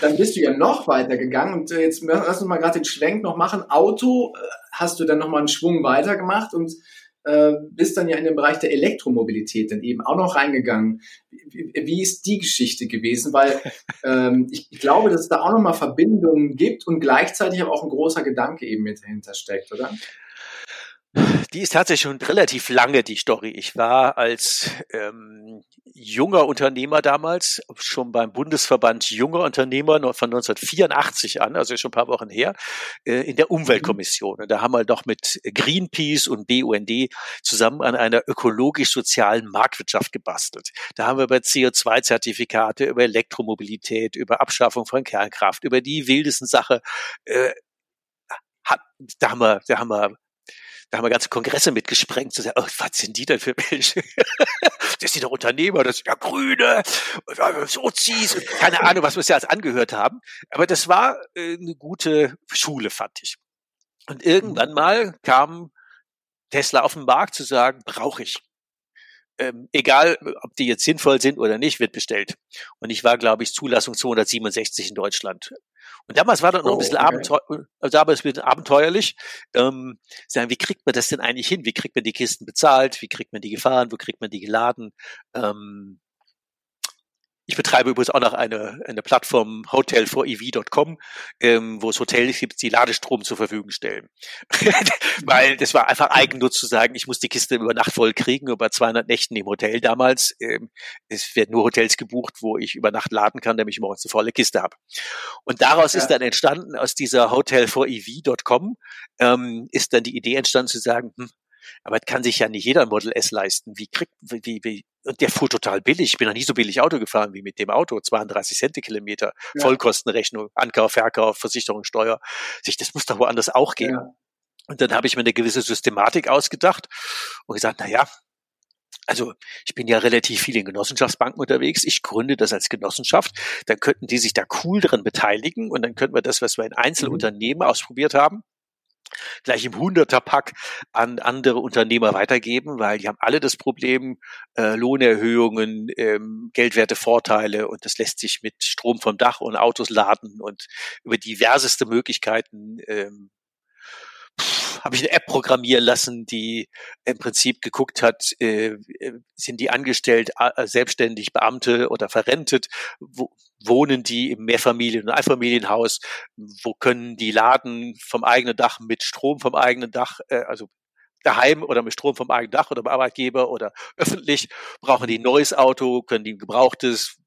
dann bist du ja noch weiter gegangen und äh, jetzt lass uns mal gerade den Schwenk noch machen. Auto äh, hast du dann nochmal einen Schwung weiter gemacht und äh, bist dann ja in den Bereich der Elektromobilität dann eben auch noch reingegangen. Wie, wie ist die Geschichte gewesen? Weil ähm, ich, ich glaube, dass es da auch nochmal Verbindungen gibt und gleichzeitig aber auch ein großer Gedanke eben mit dahinter steckt, oder? Die ist tatsächlich schon relativ lange, die Story. Ich war als ähm, junger Unternehmer damals, schon beim Bundesverband junger Unternehmer von 1984 an, also schon ein paar Wochen her, äh, in der mhm. Umweltkommission. Und da haben wir doch mit Greenpeace und BUND zusammen an einer ökologisch-sozialen Marktwirtschaft gebastelt. Da haben wir über CO2-Zertifikate, über Elektromobilität, über Abschaffung von Kernkraft, über die wildesten Sache, äh, da haben wir, da haben wir da haben wir ganze Kongresse mitgesprengt, zu sagen, oh, was sind die denn für welche? das sind doch Unternehmer, das sind ja Grüne, Sozis, keine Ahnung, was wir uns ja als angehört haben. Aber das war äh, eine gute Schule, fand ich. Und irgendwann mhm. mal kam Tesla auf den Markt zu sagen, brauche ich ähm, egal ob die jetzt sinnvoll sind oder nicht, wird bestellt. Und ich war, glaube ich, Zulassung 267 in Deutschland. Und damals war das noch ein bisschen, oh, okay. Abenteuer, also damals ein bisschen abenteuerlich. Ähm, sagen, wie kriegt man das denn eigentlich hin? Wie kriegt man die Kisten bezahlt? Wie kriegt man die gefahren? Wo kriegt man die geladen? Ähm, ich betreibe übrigens auch noch eine, eine Plattform hotel4ev.com, ähm, wo es Hotels gibt, die Ladestrom zur Verfügung stellen. Weil das war einfach Eigennutz zu sagen, ich muss die Kiste über Nacht voll kriegen, über 200 Nächten im Hotel damals. Ähm, es werden nur Hotels gebucht, wo ich über Nacht laden kann, damit ich morgens eine volle Kiste habe. Und daraus ja. ist dann entstanden, aus dieser hotel4ev.com, ähm, ist dann die Idee entstanden zu sagen, hm, aber kann sich ja nicht jeder Model S leisten. Wie kriegt, wie, wie, und der fuhr total billig. Ich bin noch nie so billig Auto gefahren wie mit dem Auto. 32 Cent Kilometer, ja. Vollkostenrechnung, Ankauf, Verkauf, Versicherung, Steuer. Das muss doch woanders auch gehen. Ja. Und dann habe ich mir eine gewisse Systematik ausgedacht und gesagt, na ja, also ich bin ja relativ viel in Genossenschaftsbanken unterwegs. Ich gründe das als Genossenschaft. Dann könnten die sich da cool dran beteiligen und dann könnten wir das, was wir in Einzelunternehmen mhm. ausprobiert haben, gleich im Hunderterpack an andere Unternehmer weitergeben, weil die haben alle das Problem äh, Lohnerhöhungen, ähm, Geldwerte Vorteile und das lässt sich mit Strom vom Dach und Autos laden und über diverseste Möglichkeiten ähm, habe ich eine App programmieren lassen, die im Prinzip geguckt hat, äh, sind die angestellt, äh, selbstständig, Beamte oder verrentet, wo, wohnen die im Mehrfamilien- und Einfamilienhaus, wo können die laden vom eigenen Dach mit Strom vom eigenen Dach, äh, also daheim oder mit Strom vom eigenen Dach oder beim Arbeitgeber oder öffentlich, brauchen die ein neues Auto, können die ein gebrauchtes,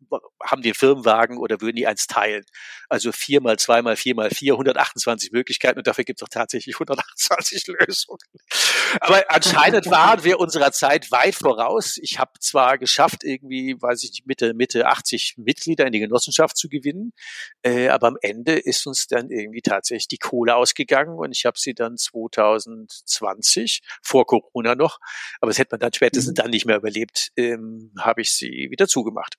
haben einen Firmenwagen oder würden die eins teilen. Also vier mal zwei mal vier mal vier, 128 Möglichkeiten und dafür gibt es auch tatsächlich 128 Lösungen. Aber anscheinend waren wir unserer Zeit weit voraus. Ich habe zwar geschafft, irgendwie, weiß ich nicht, Mitte, Mitte 80 Mitglieder in die Genossenschaft zu gewinnen, äh, aber am Ende ist uns dann irgendwie tatsächlich die Kohle ausgegangen und ich habe sie dann 2020, vor Corona noch, aber das hätte man dann spätestens mhm. dann nicht mehr überlebt, ähm, habe ich sie wieder zugemacht.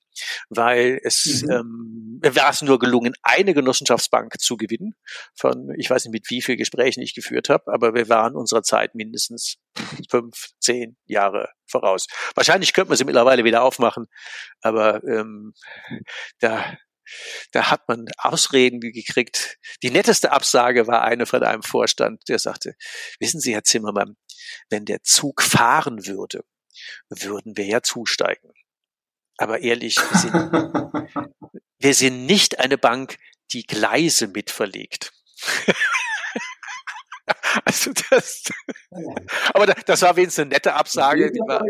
Weil weil es mhm. ähm, war es nur gelungen, eine Genossenschaftsbank zu gewinnen. Von ich weiß nicht mit wie viel Gesprächen ich geführt habe, aber wir waren unserer Zeit mindestens fünf, zehn Jahre voraus. Wahrscheinlich könnte man sie mittlerweile wieder aufmachen, aber ähm, da da hat man Ausreden gekriegt. Die netteste Absage war eine von einem Vorstand, der sagte, wissen Sie, Herr Zimmermann, wenn der Zug fahren würde, würden wir ja zusteigen. Aber ehrlich, wir sind, wir sind nicht eine Bank, die Gleise mitverlegt. also das, aber das war wenigstens eine nette Absage. Die war,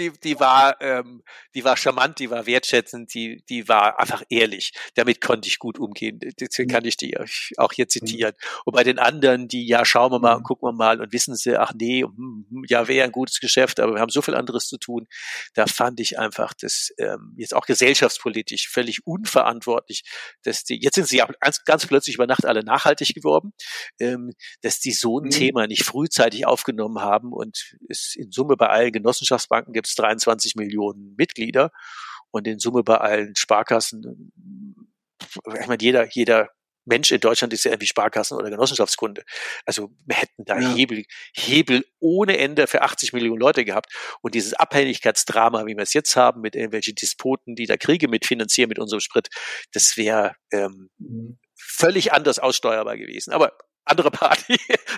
die, die war, ähm, die war charmant, die war wertschätzend, die, die war einfach ehrlich. Damit konnte ich gut umgehen. Deswegen mhm. kann ich die auch hier mhm. zitieren. Und bei den anderen, die, ja, schauen wir mal und mhm. gucken wir mal und wissen sie, ach nee, hm, hm, ja, wäre ein gutes Geschäft, aber wir haben so viel anderes zu tun. Da fand ich einfach das ähm, jetzt auch gesellschaftspolitisch völlig unverantwortlich, dass die, jetzt sind sie ja ganz, ganz plötzlich über Nacht alle nachhaltig geworden, ähm, dass die so ein mhm. Thema nicht frühzeitig aufgenommen haben und es in Summe bei allen Genossenschaftsbanken gibt es 23 Millionen Mitglieder und in Summe bei allen Sparkassen, ich meine, jeder, jeder Mensch in Deutschland ist ja irgendwie Sparkassen oder Genossenschaftskunde. Also wir hätten da ja. Hebel, Hebel ohne Ende für 80 Millionen Leute gehabt. Und dieses Abhängigkeitsdrama, wie wir es jetzt haben, mit irgendwelchen Despoten, die da Kriege mitfinanzieren mit unserem Sprit, das wäre ähm, mhm. völlig anders aussteuerbar gewesen. Aber andere Party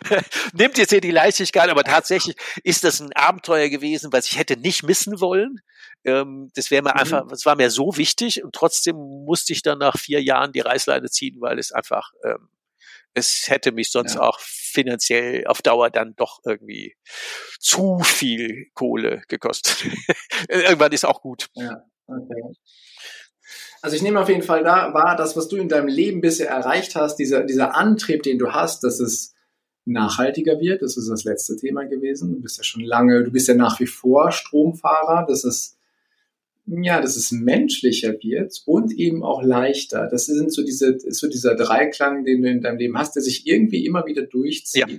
nimmt jetzt hier die Leichtigkeit, aber tatsächlich ist das ein Abenteuer gewesen, was ich hätte nicht missen wollen. Ähm, das wäre mir mhm. einfach, das war mir so wichtig und trotzdem musste ich dann nach vier Jahren die Reißleine ziehen, weil es einfach, ähm, es hätte mich sonst ja. auch finanziell auf Dauer dann doch irgendwie zu viel Kohle gekostet. Irgendwann ist auch gut. Ja, okay. Also ich nehme auf jeden Fall da wahr, das, was du in deinem Leben bisher erreicht hast, dieser, dieser Antrieb, den du hast, dass es nachhaltiger wird, das ist das letzte Thema gewesen. Du bist ja schon lange, du bist ja nach wie vor Stromfahrer, dass es, ja, dass es menschlicher wird und eben auch leichter. Das sind so diese, ist so dieser Dreiklang, den du in deinem Leben hast, der sich irgendwie immer wieder durchzieht. Ja.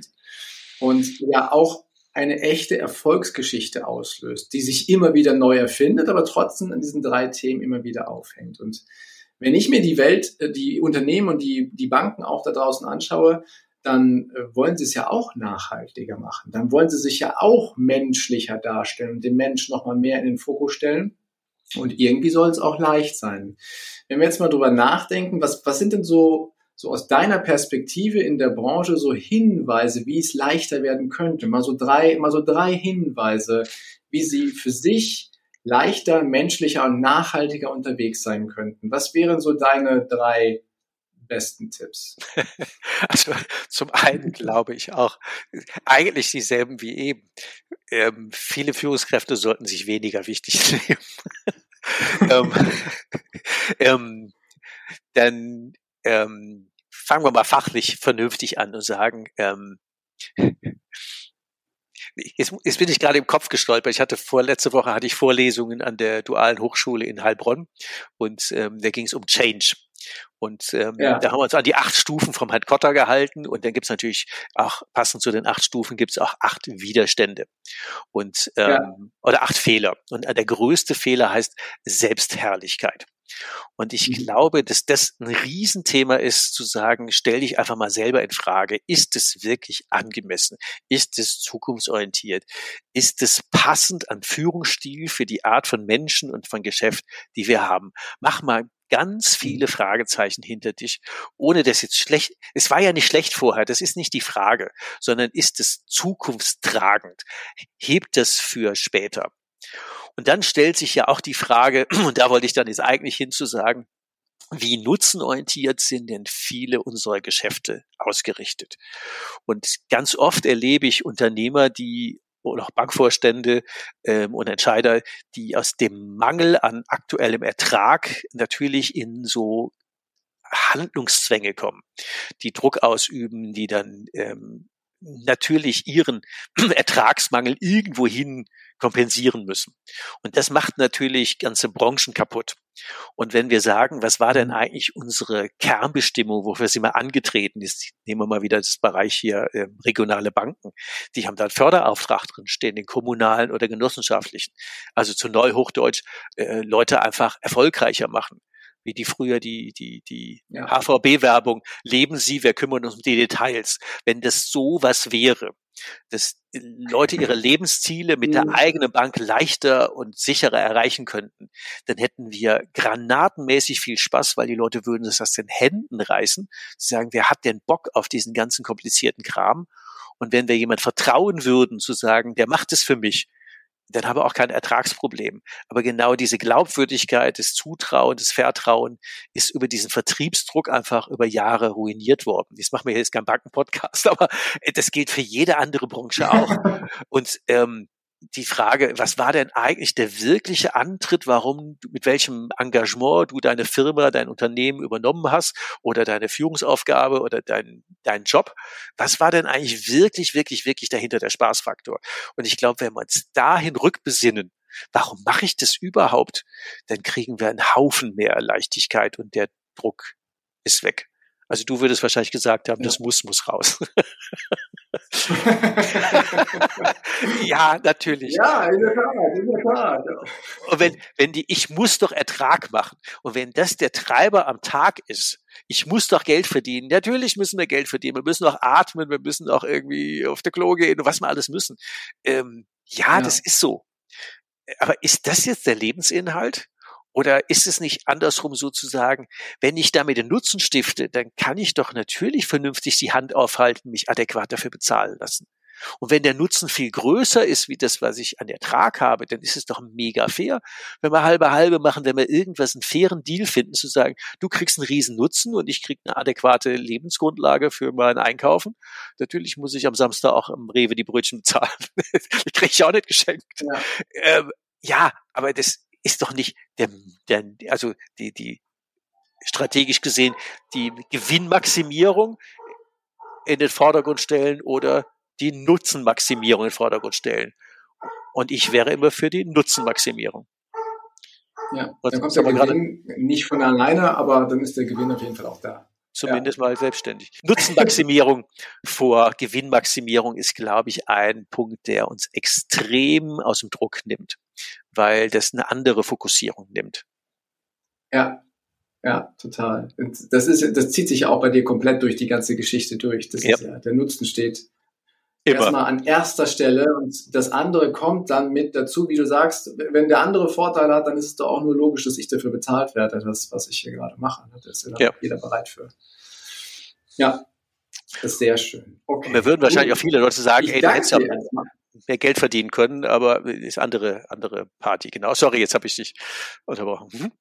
Und ja auch eine echte Erfolgsgeschichte auslöst, die sich immer wieder neu erfindet, aber trotzdem an diesen drei Themen immer wieder aufhängt. Und wenn ich mir die Welt, äh, die Unternehmen und die, die Banken auch da draußen anschaue, dann äh, wollen sie es ja auch nachhaltiger machen. Dann wollen sie sich ja auch menschlicher darstellen und den Menschen nochmal mehr in den Fokus stellen. Und irgendwie soll es auch leicht sein. Wenn wir jetzt mal drüber nachdenken, was, was sind denn so so aus deiner Perspektive in der Branche so Hinweise, wie es leichter werden könnte? Mal so drei, mal so drei Hinweise, wie sie für sich leichter, menschlicher und nachhaltiger unterwegs sein könnten. Was wären so deine drei besten Tipps? Also zum einen glaube ich auch eigentlich dieselben wie eben. Ähm, viele Führungskräfte sollten sich weniger wichtig nehmen. ähm, ähm, dann ähm, fangen wir mal fachlich vernünftig an und sagen, ähm, Jetzt, jetzt bin ich gerade im Kopf gestolpert. Ich hatte vorletzte Woche hatte ich Vorlesungen an der Dualen Hochschule in Heilbronn und ähm, da ging es um Change. Und ähm, ja. da haben wir uns an die acht Stufen vom Herrn Kotter gehalten und dann gibt es natürlich auch, passend zu den acht Stufen, gibt es auch acht Widerstände und ähm, ja. oder acht Fehler. Und der größte Fehler heißt Selbstherrlichkeit. Und ich mhm. glaube, dass das ein Riesenthema ist, zu sagen, stell dich einfach mal selber in Frage. Ist es wirklich angemessen? Ist es zukunftsorientiert? Ist es passend an Führungsstil für die Art von Menschen und von Geschäft, die wir haben? Mach mal ganz viele mhm. Fragezeichen hinter dich, ohne das jetzt schlecht, es war ja nicht schlecht vorher, das ist nicht die Frage, sondern ist es zukunftstragend? Hebt das für später? Und dann stellt sich ja auch die Frage, und da wollte ich dann jetzt eigentlich hinzusagen, wie nutzenorientiert sind denn viele unserer Geschäfte ausgerichtet? Und ganz oft erlebe ich Unternehmer, die oder auch Bankvorstände ähm, und Entscheider, die aus dem Mangel an aktuellem Ertrag natürlich in so Handlungszwänge kommen, die Druck ausüben, die dann ähm, natürlich ihren Ertragsmangel irgendwohin kompensieren müssen. Und das macht natürlich ganze Branchen kaputt. Und wenn wir sagen, was war denn mhm. eigentlich unsere Kernbestimmung, wofür sie mal angetreten ist, nehmen wir mal wieder das Bereich hier äh, regionale Banken, die haben da einen Förderauftrag drin stehen, den kommunalen oder genossenschaftlichen. Also zu Neuhochdeutsch äh, Leute einfach erfolgreicher machen wie die früher die, die, die ja. HVB-Werbung, leben Sie, wir kümmern uns um die Details. Wenn das so was wäre, dass Leute ihre Lebensziele mit der mhm. eigenen Bank leichter und sicherer erreichen könnten, dann hätten wir granatenmäßig viel Spaß, weil die Leute würden das aus den Händen reißen, sagen, wer hat denn Bock auf diesen ganzen komplizierten Kram? Und wenn wir jemand vertrauen würden, zu sagen, der macht es für mich, dann haben wir auch kein Ertragsproblem. Aber genau diese Glaubwürdigkeit, das Zutrauen, das Vertrauen ist über diesen Vertriebsdruck einfach über Jahre ruiniert worden. Das machen wir jetzt kein Bankenpodcast, aber das gilt für jede andere Branche auch. Und ähm, die Frage, was war denn eigentlich der wirkliche Antritt, warum, mit welchem Engagement du deine Firma, dein Unternehmen übernommen hast oder deine Führungsaufgabe oder dein, dein Job? Was war denn eigentlich wirklich, wirklich, wirklich dahinter der Spaßfaktor? Und ich glaube, wenn wir uns dahin rückbesinnen, warum mache ich das überhaupt, dann kriegen wir einen Haufen mehr Leichtigkeit und der Druck ist weg. Also du würdest wahrscheinlich gesagt haben, ja. das muss, muss raus. ja, natürlich. Ja, in der Tat, in der Tat. Und wenn, wenn die, ich muss doch Ertrag machen. Und wenn das der Treiber am Tag ist, ich muss doch Geld verdienen. Natürlich müssen wir Geld verdienen. Wir müssen auch atmen, wir müssen auch irgendwie auf der Klo gehen und was wir alles müssen. Ähm, ja, ja, das ist so. Aber ist das jetzt der Lebensinhalt? Oder ist es nicht andersrum sozusagen, wenn ich damit den Nutzen stifte, dann kann ich doch natürlich vernünftig die Hand aufhalten, mich adäquat dafür bezahlen lassen. Und wenn der Nutzen viel größer ist, wie das, was ich an Ertrag habe, dann ist es doch mega fair, wenn wir halbe halbe machen, wenn wir irgendwas einen fairen Deal finden, zu sagen, du kriegst einen riesen Nutzen und ich krieg eine adäquate Lebensgrundlage für mein Einkaufen. Natürlich muss ich am Samstag auch im Rewe die Brötchen bezahlen. die kriege ich auch nicht geschenkt. Ja. Ähm, ja, aber das ist doch nicht der, der also die, die strategisch gesehen die Gewinnmaximierung in den Vordergrund stellen oder die Nutzenmaximierung in den Vordergrund stellen. Und ich wäre immer für die Nutzenmaximierung. Ja, dann kommt der Gewinn nicht von alleine, aber dann ist der Gewinn auf jeden Fall auch da. Zumindest ja. mal selbstständig. Nutzenmaximierung vor Gewinnmaximierung ist, glaube ich, ein Punkt, der uns extrem aus dem Druck nimmt, weil das eine andere Fokussierung nimmt. Ja, ja, total. Und das ist, das zieht sich auch bei dir komplett durch die ganze Geschichte durch. Das ja. ist ja, der Nutzen steht Immer. erstmal an erster Stelle und das andere kommt dann mit dazu, wie du sagst, wenn der andere Vorteile hat, dann ist es doch auch nur logisch, dass ich dafür bezahlt werde, das, was ich hier gerade mache. Da ist ja, ja. jeder bereit für. Ja, das ist sehr schön. Okay. Wir würden wahrscheinlich auch viele Leute sagen, ich ey, du hättest ja mehr Geld verdienen können, aber ist andere, andere Party. Genau. Sorry, jetzt habe ich dich unterbrochen. Mhm.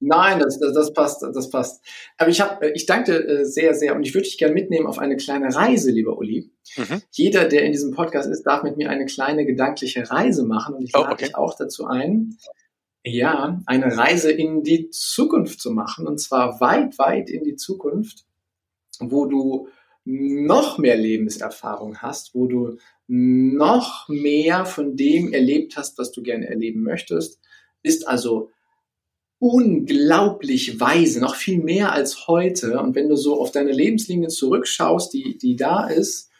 Nein, das, das, das passt, das passt. Aber ich habe, ich danke äh, sehr, sehr und ich würde dich gerne mitnehmen auf eine kleine Reise, lieber Uli. Mhm. Jeder, der in diesem Podcast ist, darf mit mir eine kleine gedankliche Reise machen und ich oh, lade okay. dich auch dazu ein, ja, eine Reise in die Zukunft zu machen und zwar weit, weit in die Zukunft, wo du noch mehr Lebenserfahrung hast, wo du noch mehr von dem erlebt hast, was du gerne erleben möchtest, ist also unglaublich weise, noch viel mehr als heute. Und wenn du so auf deine Lebenslinie zurückschaust, die, die da ist,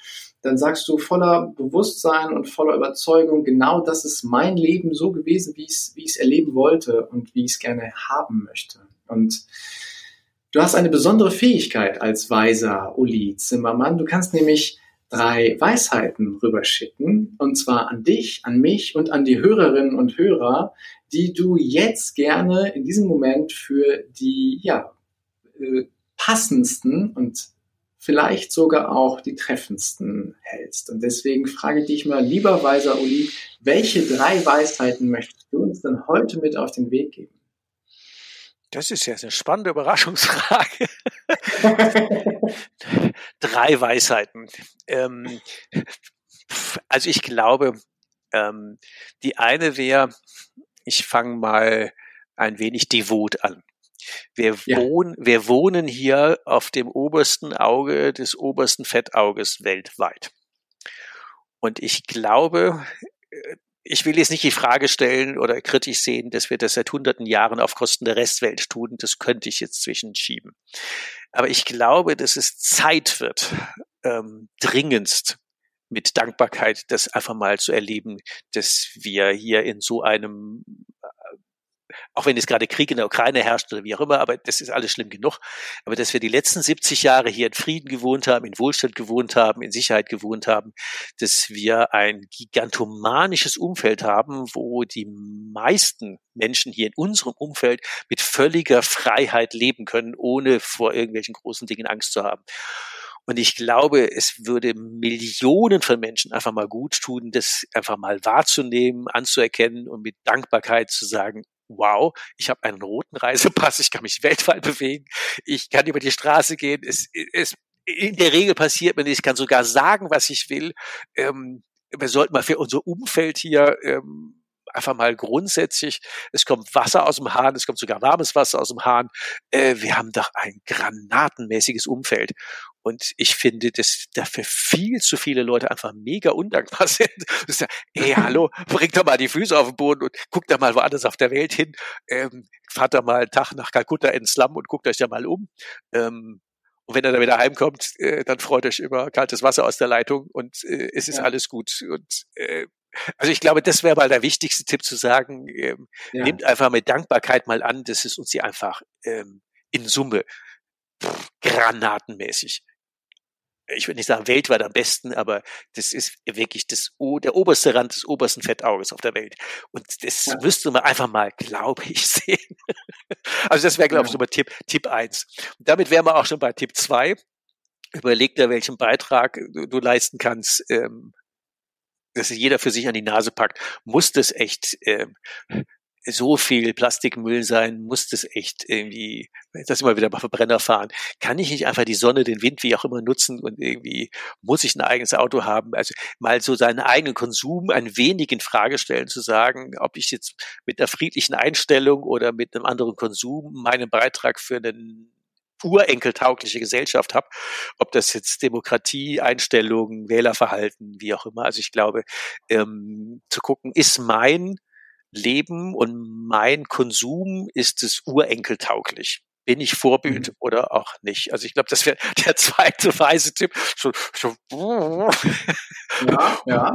dann sagst du voller Bewusstsein und voller Überzeugung, genau das ist mein Leben so gewesen, wie ich es wie erleben wollte und wie ich es gerne haben möchte. Und du hast eine besondere Fähigkeit als weiser Uli Zimmermann. Du kannst nämlich drei Weisheiten rüberschicken, und zwar an dich, an mich und an die Hörerinnen und Hörer, die du jetzt gerne in diesem Moment für die ja, äh, passendsten und vielleicht sogar auch die treffendsten hältst. Und deswegen frage ich dich mal, lieber weiser Uli, welche drei Weisheiten möchtest du uns denn heute mit auf den Weg geben? Das ist jetzt eine spannende Überraschungsfrage. drei Weisheiten. Ähm, also ich glaube, ähm, die eine wäre, ich fange mal ein wenig devot an. Wir, ja. wohnen, wir wohnen hier auf dem obersten Auge des obersten Fettauges weltweit. Und ich glaube, äh, ich will jetzt nicht die Frage stellen oder kritisch sehen, dass wir das seit hunderten Jahren auf Kosten der Restwelt tun. Das könnte ich jetzt zwischenschieben. Aber ich glaube, dass es Zeit wird, ähm, dringendst mit Dankbarkeit das einfach mal zu erleben, dass wir hier in so einem äh, auch wenn es gerade Krieg in der Ukraine herrscht oder wie auch immer, aber das ist alles schlimm genug. Aber dass wir die letzten 70 Jahre hier in Frieden gewohnt haben, in Wohlstand gewohnt haben, in Sicherheit gewohnt haben, dass wir ein gigantomanisches Umfeld haben, wo die meisten Menschen hier in unserem Umfeld mit völliger Freiheit leben können, ohne vor irgendwelchen großen Dingen Angst zu haben. Und ich glaube, es würde Millionen von Menschen einfach mal gut tun, das einfach mal wahrzunehmen, anzuerkennen und mit Dankbarkeit zu sagen, wow, ich habe einen roten Reisepass, ich kann mich weltweit bewegen, ich kann über die Straße gehen, es, es in der Regel passiert mir nicht, ich kann sogar sagen, was ich will. Ähm, wir sollten mal für unser Umfeld hier ähm, einfach mal grundsätzlich, es kommt Wasser aus dem Hahn, es kommt sogar warmes Wasser aus dem Hahn. Äh, wir haben doch ein granatenmäßiges Umfeld. Und ich finde, dass dafür viel zu viele Leute einfach mega undankbar sind. Ja, ey, hallo, bringt doch mal die Füße auf den Boden und guckt da mal woanders auf der Welt hin. Ähm, fahrt da mal einen Tag nach Kalkutta ins Slum und guckt euch da mal um. Ähm, Und wenn er dann wieder heimkommt, äh, dann freut euch über kaltes Wasser aus der Leitung und äh, es ist ja. alles gut. Und äh, also ich glaube, das wäre mal der wichtigste Tipp zu sagen, ähm, ja. nehmt einfach mit Dankbarkeit mal an, dass es uns hier einfach ähm, in Summe pff, granatenmäßig ich würde nicht sagen weltweit am besten, aber das ist wirklich das, der oberste Rand des obersten Fettauges auf der Welt. Und das ja. müsste man einfach mal, glaube ich, sehen. also das wäre, glaube ich, so mal Tipp, Tipp eins. Und damit wären wir auch schon bei Tipp zwei. Überleg dir, welchen Beitrag du, du leisten kannst, ähm, dass jeder für sich an die Nase packt. Muss das echt ähm, so viel Plastikmüll sein, muss das echt irgendwie, das immer wieder bei Verbrenner fahren. Kann ich nicht einfach die Sonne, den Wind, wie auch immer nutzen und irgendwie muss ich ein eigenes Auto haben? Also mal so seinen eigenen Konsum ein wenig in Frage stellen, zu sagen, ob ich jetzt mit einer friedlichen Einstellung oder mit einem anderen Konsum meinen Beitrag für einen urenkeltaugliche Gesellschaft habe, ob das jetzt Demokratie, Einstellungen, Wählerverhalten, wie auch immer. Also ich glaube, ähm, zu gucken, ist mein Leben und mein Konsum ist es urenkeltauglich. Bin ich Vorbild mhm. oder auch nicht? Also ich glaube, das wäre der zweite weise Tipp. So, so. Ja, ja.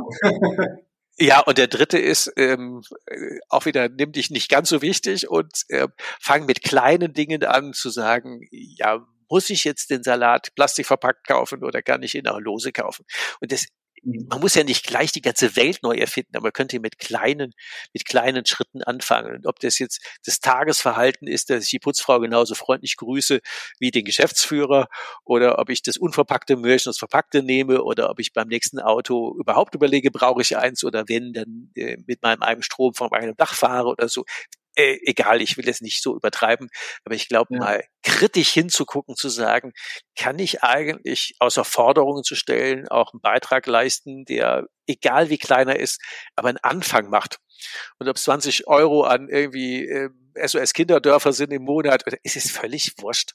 Ja, und der dritte ist ähm, äh, auch wieder, nimm dich nicht ganz so wichtig und äh, fang mit kleinen Dingen an zu sagen, ja, muss ich jetzt den Salat plastikverpackt kaufen oder kann ich ihn auch lose kaufen? Und das. Man muss ja nicht gleich die ganze Welt neu erfinden, aber man könnte mit kleinen, mit kleinen Schritten anfangen. Und ob das jetzt das Tagesverhalten ist, dass ich die Putzfrau genauso freundlich grüße wie den Geschäftsführer oder ob ich das unverpackte und das verpackte nehme oder ob ich beim nächsten Auto überhaupt überlege, brauche ich eins oder wenn, dann äh, mit meinem eigenen Strom von meinem Dach fahre oder so äh, egal, ich will es nicht so übertreiben, aber ich glaube ja. mal kritisch hinzugucken, zu sagen, kann ich eigentlich außer Forderungen zu stellen auch einen Beitrag leisten, der egal wie kleiner ist, aber einen Anfang macht. Und ob es 20 Euro an irgendwie äh, SOS-Kinderdörfer sind im Monat, ist es völlig wurscht.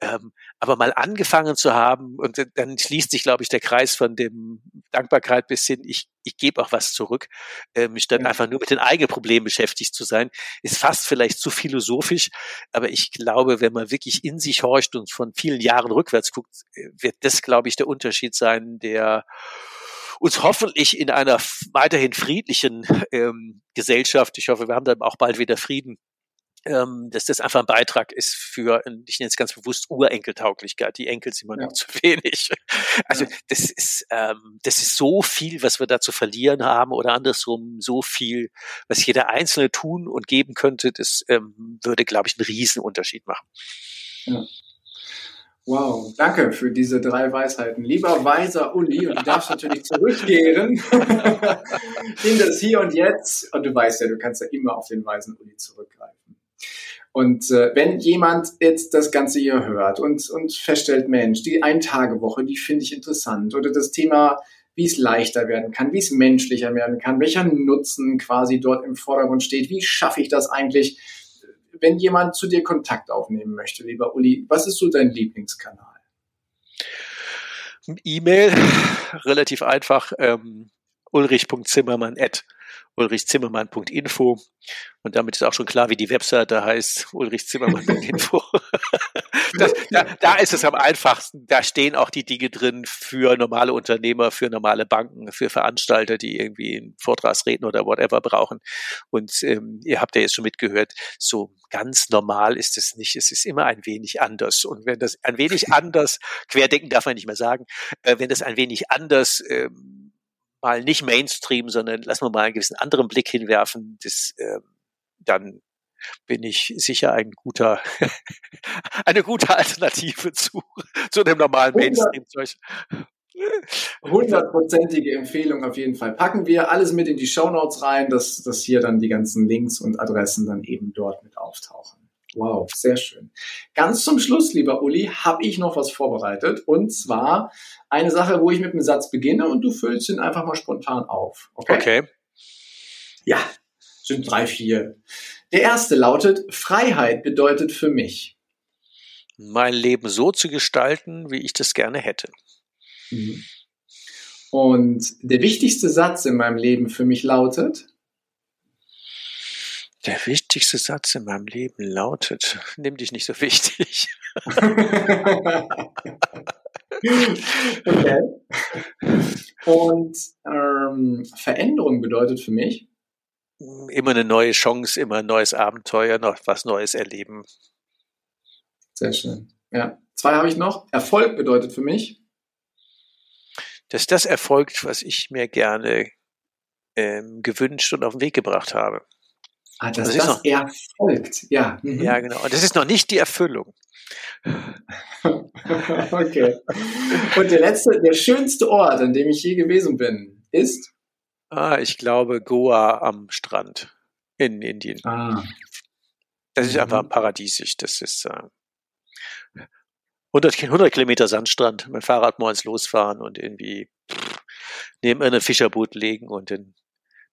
Ähm, aber mal angefangen zu haben und dann schließt sich, glaube ich, der Kreis von dem Dankbarkeit bis hin, ich, ich gebe auch was zurück, ähm, statt ja. einfach nur mit den eigenen Problemen beschäftigt zu sein, ist fast vielleicht zu philosophisch. Aber ich glaube, wenn man wirklich in sich horcht und von vielen Jahren rückwärts guckt, äh, wird das, glaube ich, der Unterschied sein, der uns hoffentlich in einer weiterhin friedlichen ähm, Gesellschaft, ich hoffe, wir haben dann auch bald wieder Frieden, ähm, dass das einfach ein Beitrag ist für, ich nenne es ganz bewusst, Urenkeltauglichkeit. Die Enkel sind immer ja. noch zu wenig. Also ja. das ist, ähm, das ist so viel, was wir da zu verlieren haben oder andersrum so viel, was jeder Einzelne tun und geben könnte, das ähm, würde, glaube ich, einen Riesenunterschied machen. Ja. Wow, danke für diese drei Weisheiten. Lieber weiser Uli, und du darfst natürlich zurückkehren in das Hier und Jetzt. Und du weißt ja, du kannst ja immer auf den weisen Uli zurückgreifen. Und äh, wenn jemand jetzt das Ganze hier hört und, und feststellt, Mensch, die Ein-Tage-Woche, die finde ich interessant. Oder das Thema, wie es leichter werden kann, wie es menschlicher werden kann, welcher Nutzen quasi dort im Vordergrund steht, wie schaffe ich das eigentlich? Wenn jemand zu dir Kontakt aufnehmen möchte, lieber Uli, was ist so dein Lieblingskanal? E-Mail, relativ einfach, ähm, ulrich.zimmermann@ ulrichzimmermann.info und damit ist auch schon klar, wie die Webseite heißt, ulrichzimmermann.info. da, da ist es am einfachsten. Da stehen auch die Dinge drin für normale Unternehmer, für normale Banken, für Veranstalter, die irgendwie einen Vortragsreden oder whatever brauchen. Und ähm, ihr habt ja jetzt schon mitgehört, so ganz normal ist es nicht. Es ist immer ein wenig anders. Und wenn das ein wenig anders, querdenken darf man nicht mehr sagen, äh, wenn das ein wenig anders ähm, mal nicht Mainstream, sondern lassen wir mal einen gewissen anderen Blick hinwerfen, das, äh, dann bin ich sicher ein guter, eine gute Alternative zu, zu dem normalen Mainstream-Zeug. Hundertprozentige Empfehlung auf jeden Fall. Packen wir alles mit in die Show Notes rein, dass, dass hier dann die ganzen Links und Adressen dann eben dort mit auftauchen. Wow, sehr schön. Ganz zum Schluss, lieber Uli, habe ich noch was vorbereitet. Und zwar eine Sache, wo ich mit einem Satz beginne und du füllst ihn einfach mal spontan auf. Okay. okay. Ja, sind drei, vier. Der erste lautet, Freiheit bedeutet für mich. Mein Leben so zu gestalten, wie ich das gerne hätte. Mhm. Und der wichtigste Satz in meinem Leben für mich lautet, Der wichtigste Satz in meinem Leben lautet, nimm dich nicht so wichtig. okay. Und ähm, Veränderung bedeutet für mich? Immer eine neue Chance, immer ein neues Abenteuer, noch was Neues erleben. Sehr schön. Ja. Zwei habe ich noch. Erfolg bedeutet für mich? Dass das erfolgt, was ich mir gerne ähm, gewünscht und auf den Weg gebracht habe. Ah, dass das, das noch, erfolgt, ja. Mhm. Ja, genau. Und das ist noch nicht die Erfüllung. okay. Und der letzte, der schönste Ort, an dem ich je gewesen bin, ist? Ah, ich glaube Goa am Strand in Indien. Ah. Das ist mhm. einfach paradiesisch. Das ist äh, 100, 100 Kilometer Sandstrand, mein Fahrrad morgens losfahren und irgendwie pff, neben einem Fischerboot legen und den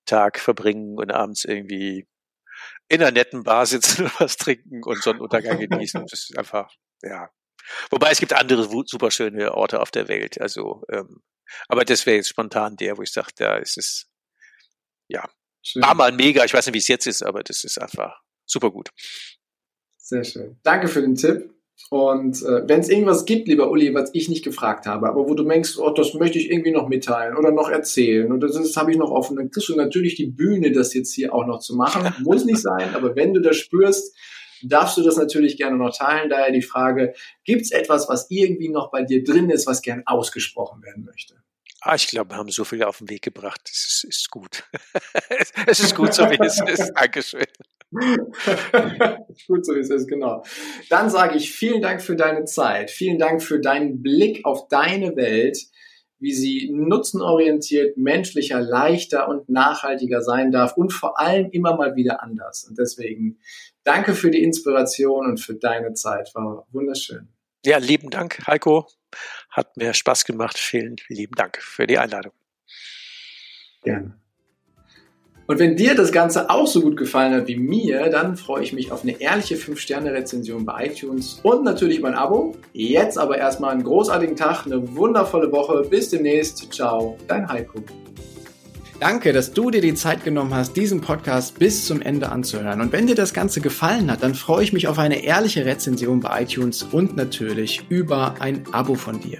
Tag verbringen und abends irgendwie in einer netten Bar sitzen und was trinken und Sonnenuntergang genießen. Das ist einfach, ja. Wobei es gibt andere super schöne Orte auf der Welt. Also, ähm, aber das wäre jetzt spontan der, wo ich sage, da ist es, ja, schön. war mal mega. Ich weiß nicht, wie es jetzt ist, aber das ist einfach super gut. Sehr schön. Danke für den Tipp. Und äh, wenn es irgendwas gibt, lieber Uli, was ich nicht gefragt habe, aber wo du denkst, oh, das möchte ich irgendwie noch mitteilen oder noch erzählen das, das habe ich noch offen, dann kriegst du natürlich die Bühne, das jetzt hier auch noch zu machen. Muss nicht sein, aber wenn du das spürst, darfst du das natürlich gerne noch teilen. Daher die Frage, gibt es etwas, was irgendwie noch bei dir drin ist, was gern ausgesprochen werden möchte? Ah, ich glaube, wir haben so viel auf den Weg gebracht. Es ist, ist gut. es ist gut, so wie es ist. Dankeschön. Gut so wie es ist, genau. Dann sage ich vielen Dank für deine Zeit, vielen Dank für deinen Blick auf deine Welt, wie sie nutzenorientiert, menschlicher, leichter und nachhaltiger sein darf und vor allem immer mal wieder anders. Und deswegen danke für die Inspiration und für deine Zeit. War wunderschön. Ja, lieben Dank, Heiko. Hat mir Spaß gemacht. Vielen lieben Dank für die Einladung. Gerne. Und wenn dir das Ganze auch so gut gefallen hat wie mir, dann freue ich mich auf eine ehrliche 5-Sterne-Rezension bei iTunes und natürlich mein Abo. Jetzt aber erstmal einen großartigen Tag, eine wundervolle Woche. Bis demnächst. Ciao, dein Heiko. Danke, dass du dir die Zeit genommen hast, diesen Podcast bis zum Ende anzuhören. Und wenn dir das Ganze gefallen hat, dann freue ich mich auf eine ehrliche Rezension bei iTunes und natürlich über ein Abo von dir.